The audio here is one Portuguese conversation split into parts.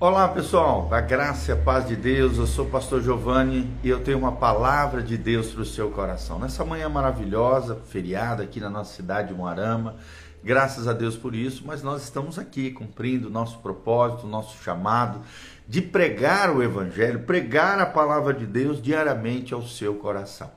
Olá pessoal, a graça e a paz de Deus, eu sou o pastor Giovanni e eu tenho uma palavra de Deus para o seu coração. Nessa manhã maravilhosa, feriada aqui na nossa cidade de Moarama, graças a Deus por isso, mas nós estamos aqui cumprindo nosso propósito, nosso chamado de pregar o Evangelho, pregar a palavra de Deus diariamente ao seu coração.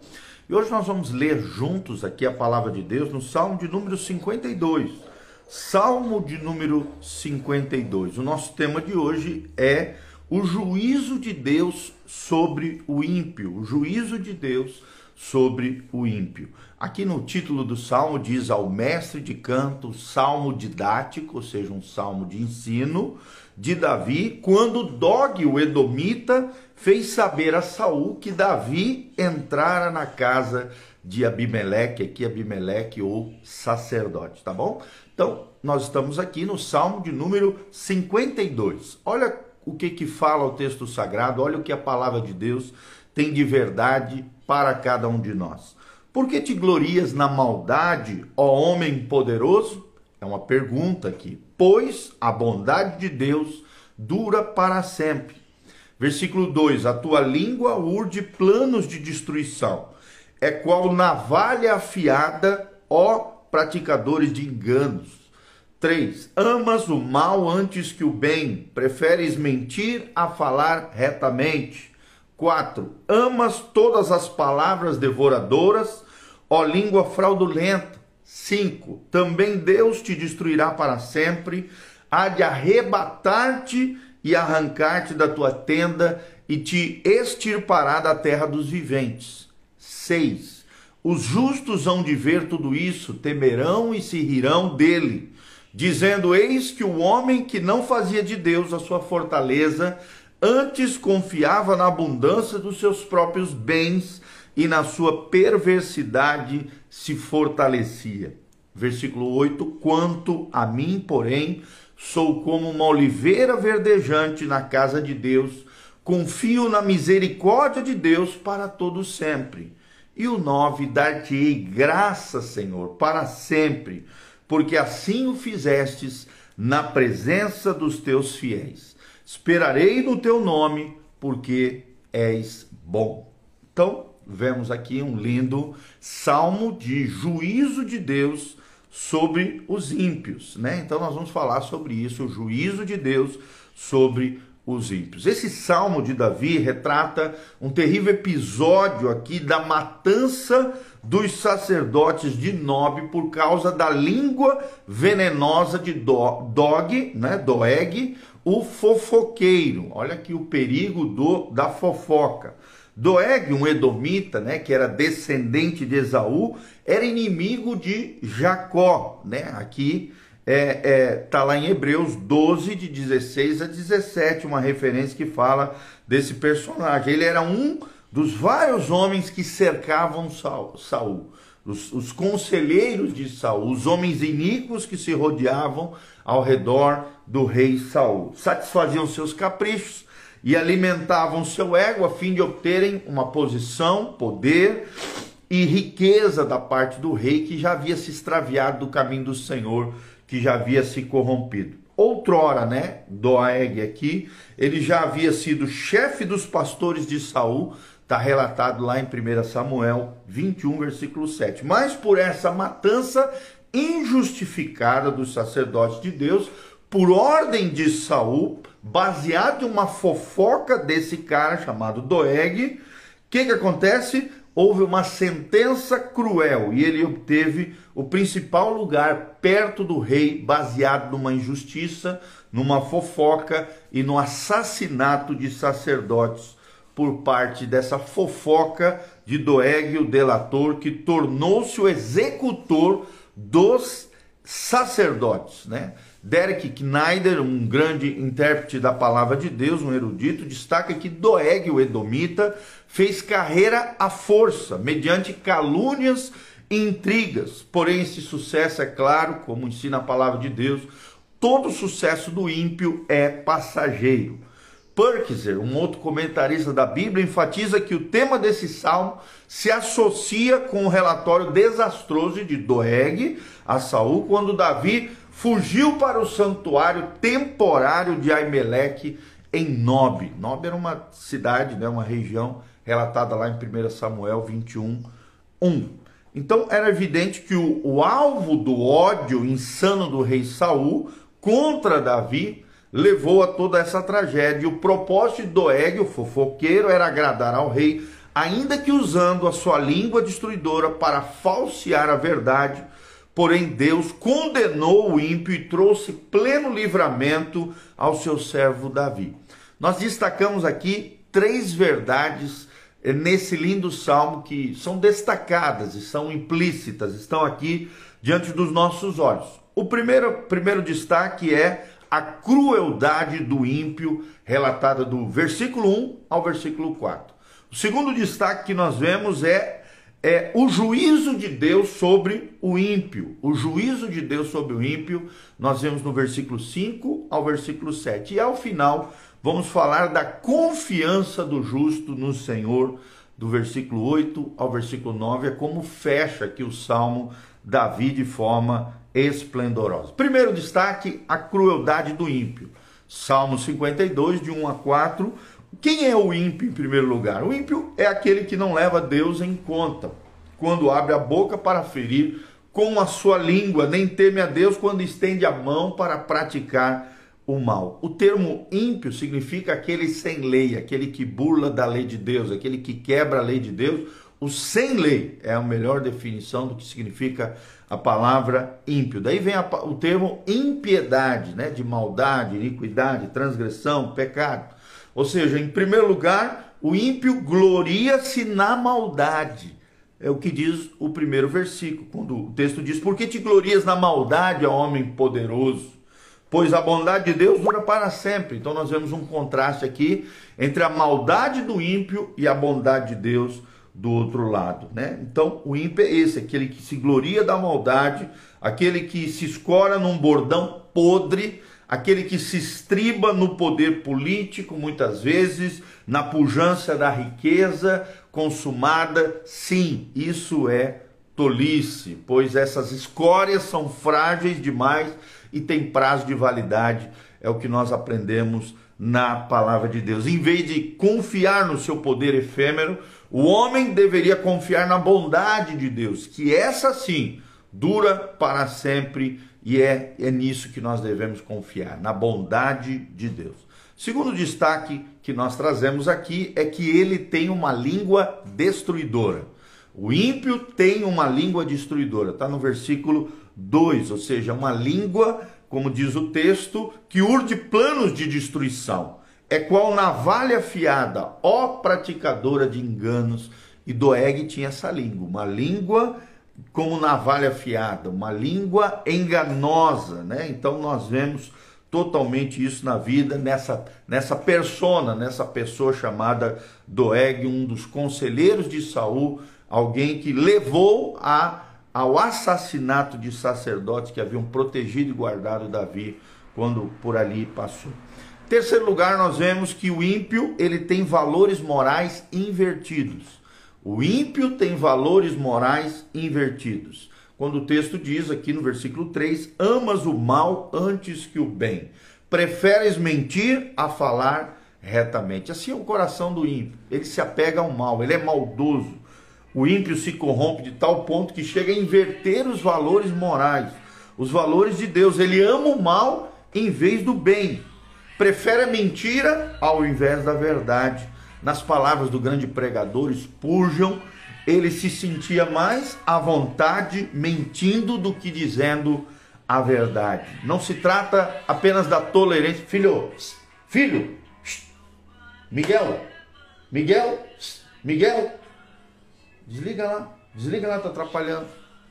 E hoje nós vamos ler juntos aqui a palavra de Deus no Salmo de número 52. Salmo de número 52. O nosso tema de hoje é o juízo de Deus sobre o ímpio. O juízo de Deus sobre o ímpio. Aqui no título do salmo diz ao mestre de canto, salmo didático, ou seja, um salmo de ensino de Davi, quando Dog, o edomita, fez saber a Saul que Davi entrara na casa de Abimeleque, aqui Abimeleque ou sacerdote, tá bom? Então, nós estamos aqui no Salmo de número 52. Olha o que que fala o texto sagrado, olha o que a palavra de Deus tem de verdade para cada um de nós. Por que te glorias na maldade, ó homem poderoso? É uma pergunta aqui. Pois a bondade de Deus dura para sempre. Versículo 2: A tua língua urde planos de destruição é qual navalha afiada, ó praticadores de enganos. 3. Amas o mal antes que o bem, preferes mentir a falar retamente. 4. Amas todas as palavras devoradoras, ó língua fraudulenta. 5. Também Deus te destruirá para sempre, há de arrebatar-te e arrancar-te da tua tenda e te extirpará da terra dos viventes. 6. Os justos hão de ver tudo isso, temerão e se rirão dele, dizendo: Eis que o homem que não fazia de Deus a sua fortaleza, antes confiava na abundância dos seus próprios bens e na sua perversidade se fortalecia. Versículo 8: Quanto a mim, porém, sou como uma oliveira verdejante na casa de Deus, confio na misericórdia de Deus para todo sempre e o 9, dar-te-ei graça, Senhor, para sempre, porque assim o fizestes na presença dos teus fiéis. Esperarei no teu nome, porque és bom. Então, vemos aqui um lindo salmo de juízo de Deus sobre os ímpios, né? Então nós vamos falar sobre isso, o juízo de Deus sobre os ímpios. Esse salmo de Davi retrata um terrível episódio aqui da matança dos sacerdotes de Nob por causa da língua venenosa de Dog, né, Doeg, o fofoqueiro. Olha aqui o perigo do, da fofoca. Doeg, um edomita, né, que era descendente de Esaú, era inimigo de Jacó, né? Aqui é, é, tá lá em Hebreus 12, de 16 a 17, uma referência que fala desse personagem. Ele era um dos vários homens que cercavam Saul, os, os conselheiros de Saul, os homens iníquos que se rodeavam ao redor do rei Saul. Satisfaziam seus caprichos e alimentavam seu ego a fim de obterem uma posição, poder e riqueza da parte do rei que já havia se extraviado do caminho do Senhor que já havia se corrompido. Outrora, né, Doeg aqui, ele já havia sido chefe dos pastores de Saul, está relatado lá em 1 Samuel 21, versículo 7. Mas por essa matança injustificada dos sacerdotes de Deus, por ordem de Saul, baseado em uma fofoca desse cara chamado Doeg, o que, que acontece? houve uma sentença cruel e ele obteve o principal lugar perto do rei, baseado numa injustiça, numa fofoca e no assassinato de sacerdotes por parte dessa fofoca de Doeg, o delator, que tornou-se o executor dos sacerdotes, né? Derek Kneider, um grande intérprete da palavra de Deus, um erudito, destaca que Doeg, o Edomita, fez carreira à força, mediante calúnias e intrigas. Porém, esse sucesso, é claro, como ensina a palavra de Deus, todo sucesso do ímpio é passageiro. Purkiser, um outro comentarista da Bíblia, enfatiza que o tema desse salmo se associa com o relatório desastroso de Doeg a Saul, quando Davi fugiu para o santuário temporário de Aimeleque em Nob. Nob era uma cidade, né, uma região relatada lá em 1 Samuel 21, 1. Então era evidente que o, o alvo do ódio insano do rei Saul contra Davi levou a toda essa tragédia. O propósito de Doeg, o fofoqueiro, era agradar ao rei, ainda que usando a sua língua destruidora para falsear a verdade. Porém, Deus condenou o ímpio e trouxe pleno livramento ao seu servo Davi. Nós destacamos aqui três verdades eh, nesse lindo salmo que são destacadas e são implícitas, estão aqui diante dos nossos olhos. O primeiro, primeiro destaque é a crueldade do ímpio, relatada do versículo 1 ao versículo 4. O segundo destaque que nós vemos é, é o juízo de Deus sobre o ímpio. O juízo de Deus sobre o ímpio, nós vemos no versículo 5 ao versículo 7. E ao final, vamos falar da confiança do justo no Senhor, do versículo 8 ao versículo 9. É como fecha aqui o salmo Davi de forma esplendorosa. Primeiro destaque, a crueldade do ímpio. Salmo 52, de 1 a 4. Quem é o ímpio em primeiro lugar? O ímpio é aquele que não leva Deus em conta, quando abre a boca para ferir com a sua língua, nem teme a Deus quando estende a mão para praticar o mal. O termo ímpio significa aquele sem lei, aquele que burla da lei de Deus, aquele que quebra a lei de Deus o sem lei é a melhor definição do que significa a palavra ímpio. Daí vem a, o termo impiedade, né? de maldade, iniquidade, transgressão, pecado. Ou seja, em primeiro lugar, o ímpio gloria-se na maldade. É o que diz o primeiro versículo, quando o texto diz: Por que te glorias na maldade, ó homem poderoso? Pois a bondade de Deus dura para sempre. Então nós vemos um contraste aqui entre a maldade do ímpio e a bondade de Deus do outro lado, né? Então, o ímpio é esse, aquele que se gloria da maldade, aquele que se escora num bordão podre, aquele que se estriba no poder político, muitas vezes, na pujança da riqueza consumada. Sim, isso é tolice, pois essas escórias são frágeis demais e têm prazo de validade. É o que nós aprendemos na palavra de Deus. Em vez de confiar no seu poder efêmero, o homem deveria confiar na bondade de Deus, que essa sim dura para sempre e é, é nisso que nós devemos confiar, na bondade de Deus. Segundo destaque que nós trazemos aqui é que ele tem uma língua destruidora. O ímpio tem uma língua destruidora, está no versículo 2, ou seja, uma língua, como diz o texto, que urde planos de destruição é qual navalha afiada, ó praticadora de enganos. E Doeg tinha essa língua, uma língua como navalha afiada, uma língua enganosa, né? Então nós vemos totalmente isso na vida nessa nessa persona, nessa pessoa chamada Doeg, um dos conselheiros de Saul, alguém que levou a ao assassinato de sacerdotes que haviam protegido e guardado Davi quando por ali passou. Terceiro lugar, nós vemos que o ímpio, ele tem valores morais invertidos. O ímpio tem valores morais invertidos. Quando o texto diz aqui no versículo 3: Amas o mal antes que o bem, preferes mentir a falar retamente. Assim é o coração do ímpio. Ele se apega ao mal, ele é maldoso. O ímpio se corrompe de tal ponto que chega a inverter os valores morais, os valores de Deus. Ele ama o mal em vez do bem prefere a mentira ao invés da verdade. Nas palavras do grande pregador Spurgeon, ele se sentia mais à vontade mentindo do que dizendo a verdade. Não se trata apenas da tolerância. Filho, filho, Miguel, Miguel, Miguel, desliga lá, desliga lá, tá atrapalhando.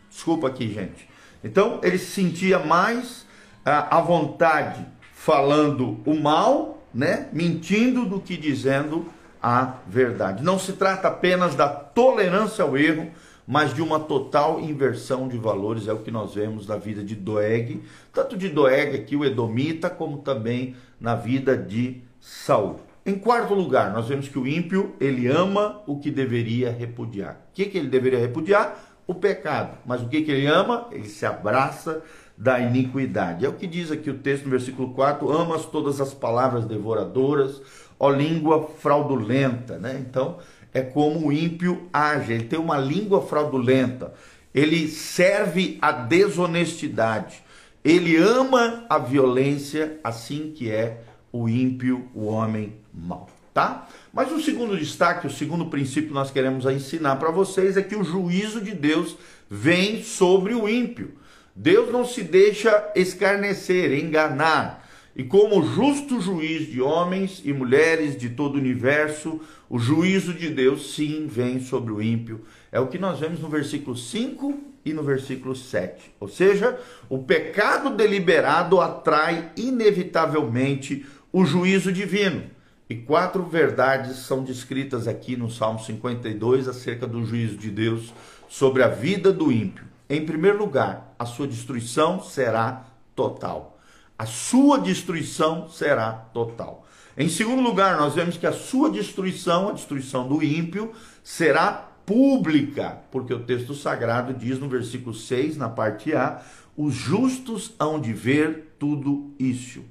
Desculpa aqui, gente. Então, ele se sentia mais ah, à vontade falando o mal, né, mentindo do que dizendo a verdade. Não se trata apenas da tolerância ao erro, mas de uma total inversão de valores, é o que nós vemos na vida de Doeg, tanto de Doeg aqui, o Edomita, como também na vida de Saul. Em quarto lugar, nós vemos que o ímpio, ele ama o que deveria repudiar. O que, que ele deveria repudiar? O pecado. Mas o que, que ele ama? Ele se abraça da iniquidade. É o que diz aqui o texto no versículo 4: amas todas as palavras devoradoras, ó língua fraudulenta, né? Então, é como o ímpio age, ele tem uma língua fraudulenta, ele serve a desonestidade, ele ama a violência, assim que é o ímpio, o homem mau, tá? Mas o segundo destaque, o segundo princípio que nós queremos ensinar para vocês é que o juízo de Deus vem sobre o ímpio. Deus não se deixa escarnecer, enganar. E como justo juiz de homens e mulheres de todo o universo, o juízo de Deus sim vem sobre o ímpio. É o que nós vemos no versículo 5 e no versículo 7. Ou seja, o pecado deliberado atrai inevitavelmente o juízo divino. E quatro verdades são descritas aqui no Salmo 52 acerca do juízo de Deus sobre a vida do ímpio. Em primeiro lugar, a sua destruição será total. A sua destruição será total. Em segundo lugar, nós vemos que a sua destruição, a destruição do ímpio, será pública, porque o texto sagrado diz no versículo 6, na parte A, os justos hão de ver tudo isso.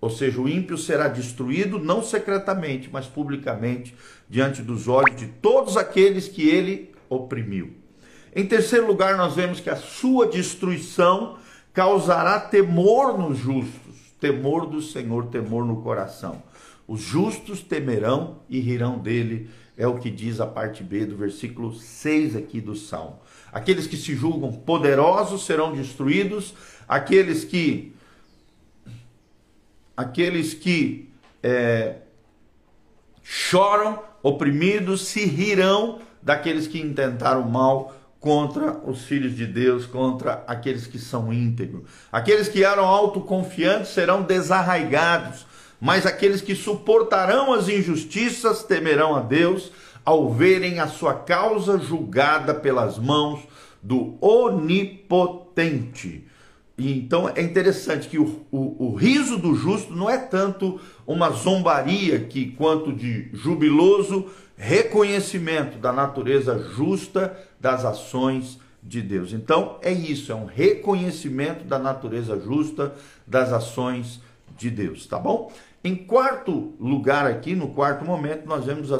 Ou seja, o ímpio será destruído não secretamente, mas publicamente, diante dos olhos de todos aqueles que ele oprimiu. Em terceiro lugar, nós vemos que a sua destruição causará temor nos justos, temor do Senhor, temor no coração. Os justos temerão e rirão dele, é o que diz a parte B do versículo 6 aqui do Salmo. Aqueles que se julgam poderosos serão destruídos, aqueles que aqueles que é, choram, oprimidos, se rirão daqueles que intentaram mal contra os filhos de Deus, contra aqueles que são íntegros. Aqueles que eram autoconfiantes serão desarraigados, mas aqueles que suportarão as injustiças temerão a Deus ao verem a sua causa julgada pelas mãos do Onipotente. Então é interessante que o, o, o, riso do justo não é tanto uma zombaria que quanto de jubiloso reconhecimento da natureza justa das ações de Deus. Então é isso, é um reconhecimento da natureza justa das ações de Deus, tá bom? Em quarto lugar aqui, no quarto momento, nós vemos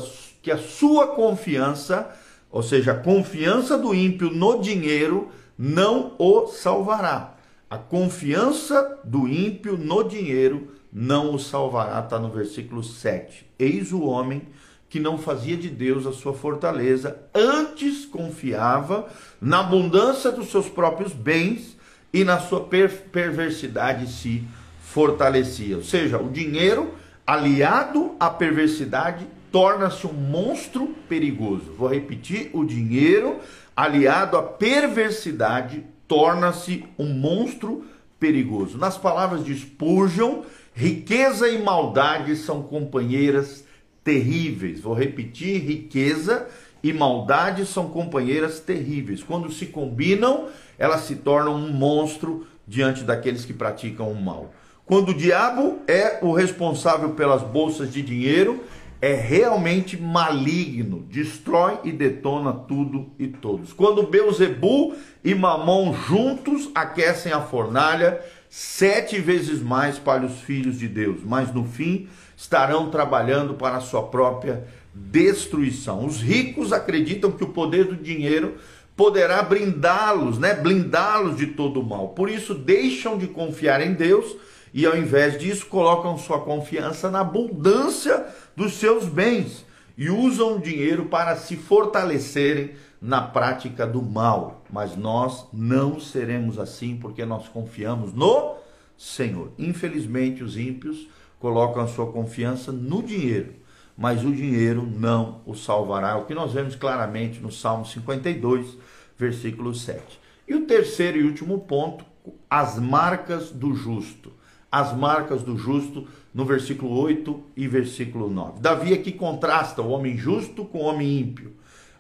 que a sua confiança, ou seja, a confiança do ímpio no dinheiro não o salvará a confiança do ímpio no dinheiro não o salvará, está no versículo 7. Eis o homem que não fazia de Deus a sua fortaleza, antes confiava na abundância dos seus próprios bens e na sua per perversidade se fortalecia. Ou seja, o dinheiro aliado à perversidade torna-se um monstro perigoso. Vou repetir: o dinheiro aliado à perversidade torna-se um monstro perigoso. Nas palavras de Spurgeon, riqueza e maldade são companheiras terríveis. Vou repetir: riqueza e maldade são companheiras terríveis. Quando se combinam, elas se tornam um monstro diante daqueles que praticam o mal. Quando o diabo é o responsável pelas bolsas de dinheiro, é realmente maligno, destrói e detona tudo e todos. Quando Beuzebu e Mamon juntos aquecem a fornalha, sete vezes mais para os filhos de Deus, mas no fim estarão trabalhando para a sua própria destruição. Os ricos acreditam que o poder do dinheiro poderá brindá-los, né? blindá-los de todo o mal. Por isso deixam de confiar em Deus e ao invés disso colocam sua confiança na abundância dos seus bens e usam o dinheiro para se fortalecerem na prática do mal. Mas nós não seremos assim porque nós confiamos no Senhor. Infelizmente, os ímpios colocam a sua confiança no dinheiro, mas o dinheiro não o salvará. É o que nós vemos claramente no Salmo 52, versículo 7. E o terceiro e último ponto, as marcas do justo as marcas do justo no versículo 8 e versículo 9. Davi aqui contrasta o homem justo com o homem ímpio,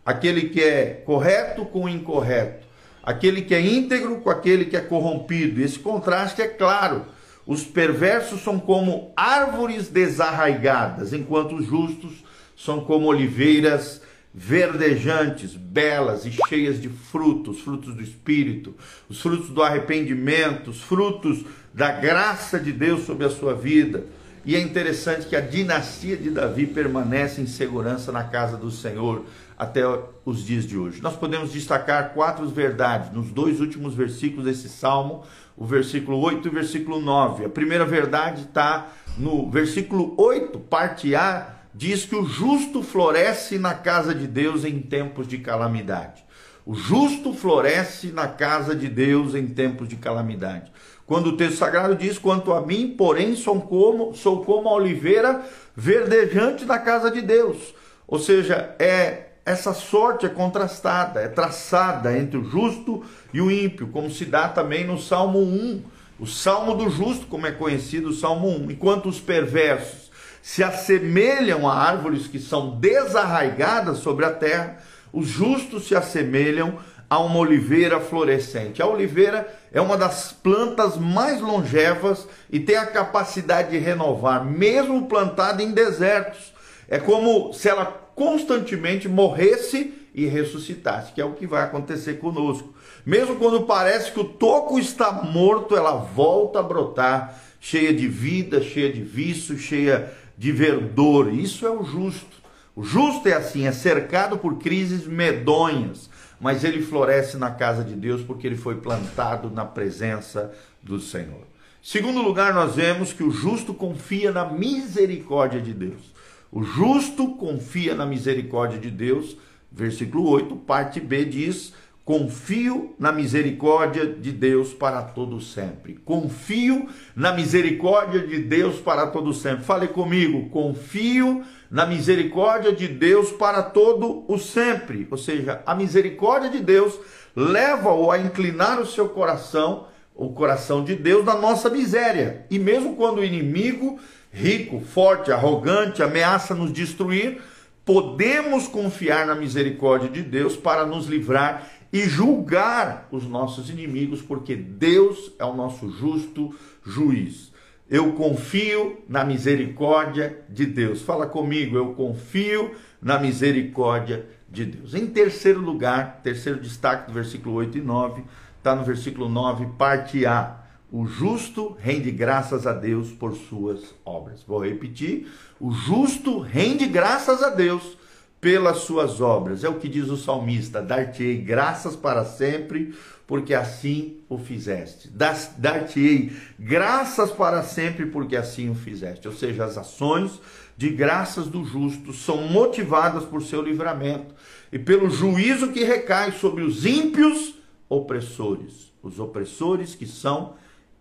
aquele que é correto com o incorreto, aquele que é íntegro com aquele que é corrompido. Esse contraste é claro. Os perversos são como árvores desarraigadas, enquanto os justos são como oliveiras verdejantes, belas e cheias de frutos, frutos do Espírito, os frutos do arrependimento, os frutos da graça de Deus sobre a sua vida. E é interessante que a dinastia de Davi permanece em segurança na casa do Senhor até os dias de hoje. Nós podemos destacar quatro verdades nos dois últimos versículos desse salmo, o versículo 8 e o versículo 9. A primeira verdade está no versículo 8, parte A, diz que o justo floresce na casa de Deus em tempos de calamidade. O justo floresce na casa de Deus em tempos de calamidade. Quando o texto sagrado diz: Quanto a mim, porém, sou como, sou como a oliveira verdejante na casa de Deus. Ou seja, é essa sorte é contrastada, é traçada entre o justo e o ímpio, como se dá também no Salmo 1. O Salmo do justo, como é conhecido, o Salmo 1. Enquanto os perversos se assemelham a árvores que são desarraigadas sobre a terra, os justos se assemelham a uma oliveira florescente. A oliveira é uma das plantas mais longevas e tem a capacidade de renovar, mesmo plantada em desertos. É como se ela constantemente morresse e ressuscitasse, que é o que vai acontecer conosco. Mesmo quando parece que o toco está morto, ela volta a brotar, cheia de vida, cheia de vício, cheia de verdor. Isso é o justo. O justo é assim, é cercado por crises medonhas, mas ele floresce na casa de Deus porque ele foi plantado na presença do Senhor. Segundo lugar, nós vemos que o justo confia na misericórdia de Deus. O justo confia na misericórdia de Deus. Versículo 8, parte B diz: Confio na misericórdia de Deus para todo sempre. Confio na misericórdia de Deus para todo sempre. Fale comigo, confio na misericórdia de Deus para todo o sempre. Ou seja, a misericórdia de Deus leva-o a inclinar o seu coração, o coração de Deus, na nossa miséria. E mesmo quando o inimigo rico, forte, arrogante, ameaça nos destruir, podemos confiar na misericórdia de Deus para nos livrar e julgar os nossos inimigos, porque Deus é o nosso justo juiz. Eu confio na misericórdia de Deus. Fala comigo, eu confio na misericórdia de Deus. Em terceiro lugar, terceiro destaque do versículo 8 e 9, está no versículo 9, parte A. O justo rende graças a Deus por suas obras. Vou repetir: o justo rende graças a Deus pelas suas obras. É o que diz o salmista: Dar-te-ei graças para sempre, porque assim o fizeste. Dar-te-ei graças para sempre, porque assim o fizeste. Ou seja, as ações de graças do justo são motivadas por seu livramento e pelo juízo que recai sobre os ímpios opressores. Os opressores que são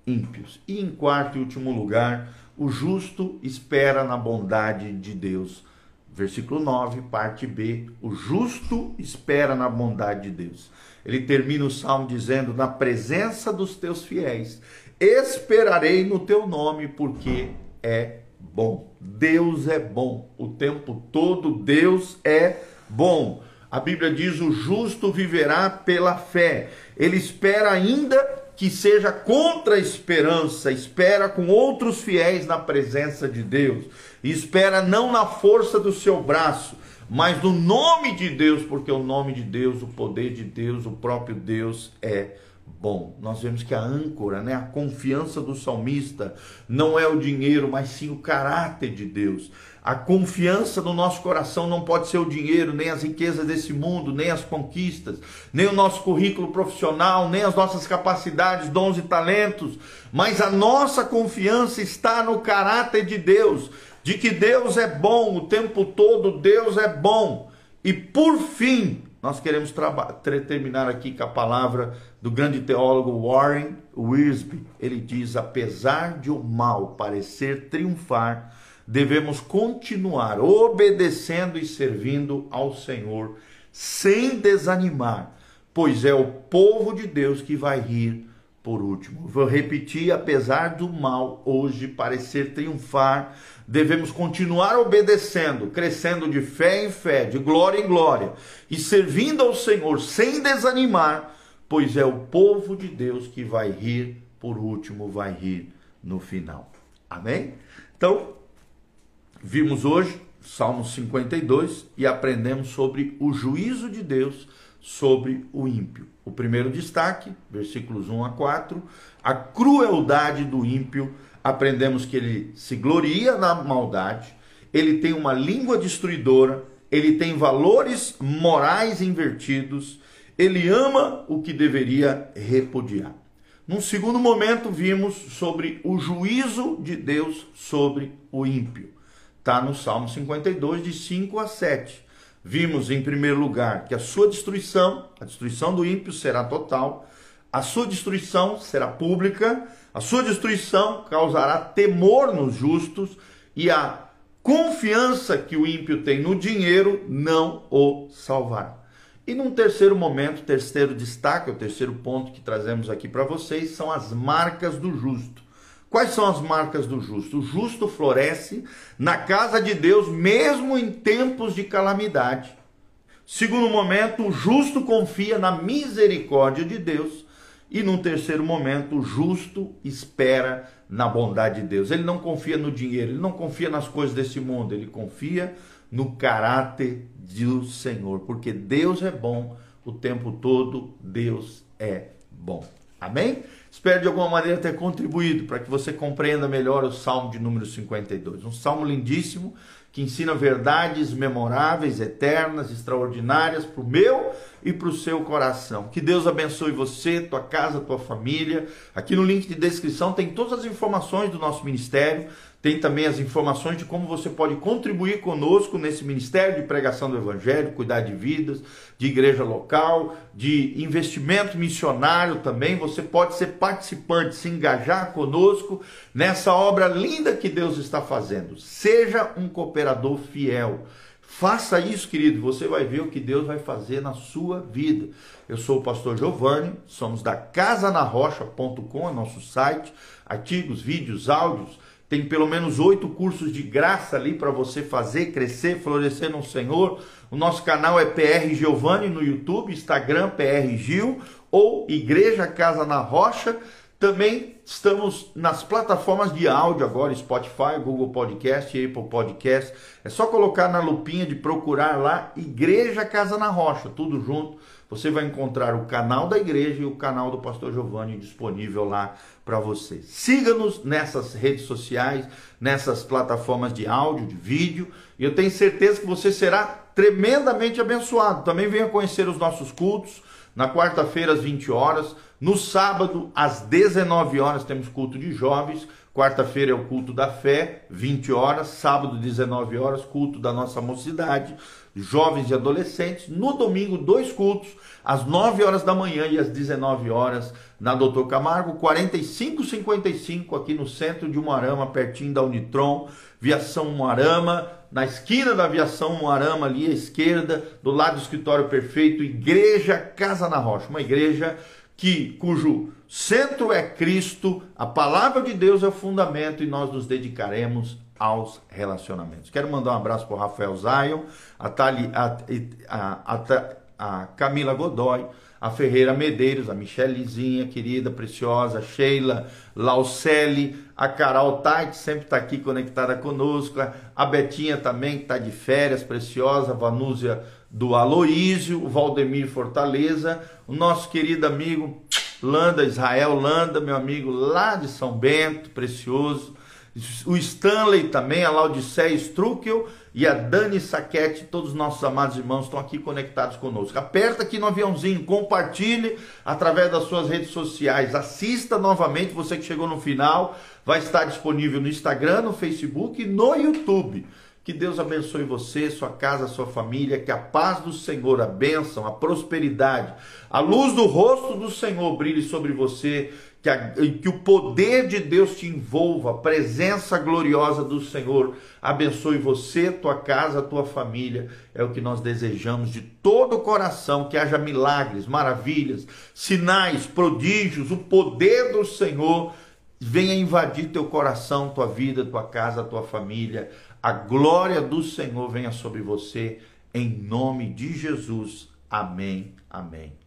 ímpios. E em quarto e último lugar, o justo espera na bondade de Deus. Versículo 9, parte B. O justo espera na bondade de Deus. Ele termina o salmo dizendo: Na presença dos teus fiéis, esperarei no teu nome, porque é bom. Deus é bom. O tempo todo, Deus é bom. A Bíblia diz: o justo viverá pela fé. Ele espera ainda que seja contra a esperança, espera com outros fiéis na presença de Deus, espera não na força do seu braço, mas no nome de Deus, porque o nome de Deus, o poder de Deus, o próprio Deus é bom. Nós vemos que a âncora, né, a confiança do salmista não é o dinheiro, mas sim o caráter de Deus. A confiança no nosso coração não pode ser o dinheiro, nem as riquezas desse mundo, nem as conquistas, nem o nosso currículo profissional, nem as nossas capacidades, dons e talentos, mas a nossa confiança está no caráter de Deus, de que Deus é bom o tempo todo, Deus é bom. E por fim, nós queremos terminar aqui com a palavra do grande teólogo Warren Wiersbe. Ele diz: apesar de o mal parecer triunfar, devemos continuar obedecendo e servindo ao Senhor sem desanimar, pois é o povo de Deus que vai rir por último. Vou repetir, apesar do mal hoje parecer triunfar, devemos continuar obedecendo, crescendo de fé em fé, de glória em glória e servindo ao Senhor sem desanimar, pois é o povo de Deus que vai rir por último, vai rir no final. Amém? Então, Vimos hoje Salmo 52 e aprendemos sobre o juízo de Deus sobre o ímpio. O primeiro destaque, versículos 1 a 4, a crueldade do ímpio. Aprendemos que ele se gloria na maldade, ele tem uma língua destruidora, ele tem valores morais invertidos, ele ama o que deveria repudiar. Num segundo momento, vimos sobre o juízo de Deus sobre o ímpio. Está no Salmo 52, de 5 a 7. Vimos, em primeiro lugar, que a sua destruição, a destruição do ímpio, será total, a sua destruição será pública, a sua destruição causará temor nos justos e a confiança que o ímpio tem no dinheiro não o salvará. E num terceiro momento, terceiro destaque, o terceiro ponto que trazemos aqui para vocês são as marcas do justo. Quais são as marcas do justo? O justo floresce na casa de Deus mesmo em tempos de calamidade. Segundo momento, o justo confia na misericórdia de Deus. E num terceiro momento, o justo espera na bondade de Deus. Ele não confia no dinheiro, ele não confia nas coisas desse mundo, ele confia no caráter do Senhor, porque Deus é bom o tempo todo, Deus é bom. Amém? Espero de alguma maneira ter contribuído para que você compreenda melhor o Salmo de número 52. Um salmo lindíssimo que ensina verdades memoráveis, eternas, extraordinárias para o meu e para o seu coração. Que Deus abençoe você, tua casa, tua família. Aqui no link de descrição tem todas as informações do nosso ministério. Tem também as informações de como você pode contribuir conosco nesse ministério de pregação do Evangelho, cuidar de vidas, de igreja local, de investimento missionário também. Você pode ser participante, se engajar conosco nessa obra linda que Deus está fazendo. Seja um cooperador fiel. Faça isso, querido, você vai ver o que Deus vai fazer na sua vida. Eu sou o pastor Giovanni, somos da casanarrocha.com, é nosso site, artigos, vídeos, áudios tem pelo menos oito cursos de graça ali para você fazer, crescer, florescer no Senhor. O nosso canal é PR Giovanni no YouTube, Instagram PR Gil ou Igreja Casa na Rocha. Também estamos nas plataformas de áudio agora, Spotify, Google Podcast, Apple Podcast. É só colocar na lupinha de procurar lá Igreja Casa na Rocha, tudo junto você vai encontrar o canal da igreja e o canal do Pastor Giovanni disponível lá para você. Siga-nos nessas redes sociais, nessas plataformas de áudio, de vídeo, e eu tenho certeza que você será tremendamente abençoado. Também venha conhecer os nossos cultos. Na quarta-feira, às 20 horas. No sábado, às 19 horas, temos culto de jovens. Quarta-feira é o culto da fé, 20 horas. Sábado, 19 horas, culto da nossa mocidade jovens e adolescentes. No domingo, dois cultos, às 9 horas da manhã e às 19 horas, na Doutor Camargo, 4555, aqui no centro de Moarama, pertinho da Unitron, Viação Moarama, na esquina da Aviação Moarama, ali à esquerda, do lado do escritório perfeito, Igreja Casa na Rocha, uma igreja que cujo centro é Cristo, a palavra de Deus é o fundamento e nós nos dedicaremos aos relacionamentos. Quero mandar um abraço para o Rafael Zion, a, Tali, a, a, a, a Camila Godoy, a Ferreira Medeiros, a Michelezinha, querida, preciosa, Sheila, Laucele, a Carol Tait, sempre está aqui conectada conosco, a Betinha também, que está de férias, preciosa, a Vanúzia do Aloísio, o Valdemir Fortaleza, o nosso querido amigo Landa, Israel Landa, meu amigo lá de São Bento, precioso, o Stanley também, a Laodiceia Struckel e a Dani Saquete, todos os nossos amados irmãos estão aqui conectados conosco. Aperta aqui no aviãozinho, compartilhe através das suas redes sociais, assista novamente, você que chegou no final, vai estar disponível no Instagram, no Facebook e no YouTube. Que Deus abençoe você, sua casa, sua família, que a paz do Senhor, a bênção, a prosperidade, a luz do rosto do Senhor brilhe sobre você que, a, que o poder de Deus te envolva, a presença gloriosa do Senhor abençoe você, tua casa, tua família. É o que nós desejamos de todo o coração, que haja milagres, maravilhas, sinais, prodígios, o poder do Senhor venha invadir teu coração, tua vida, tua casa, tua família. A glória do Senhor venha sobre você, em nome de Jesus. Amém, amém.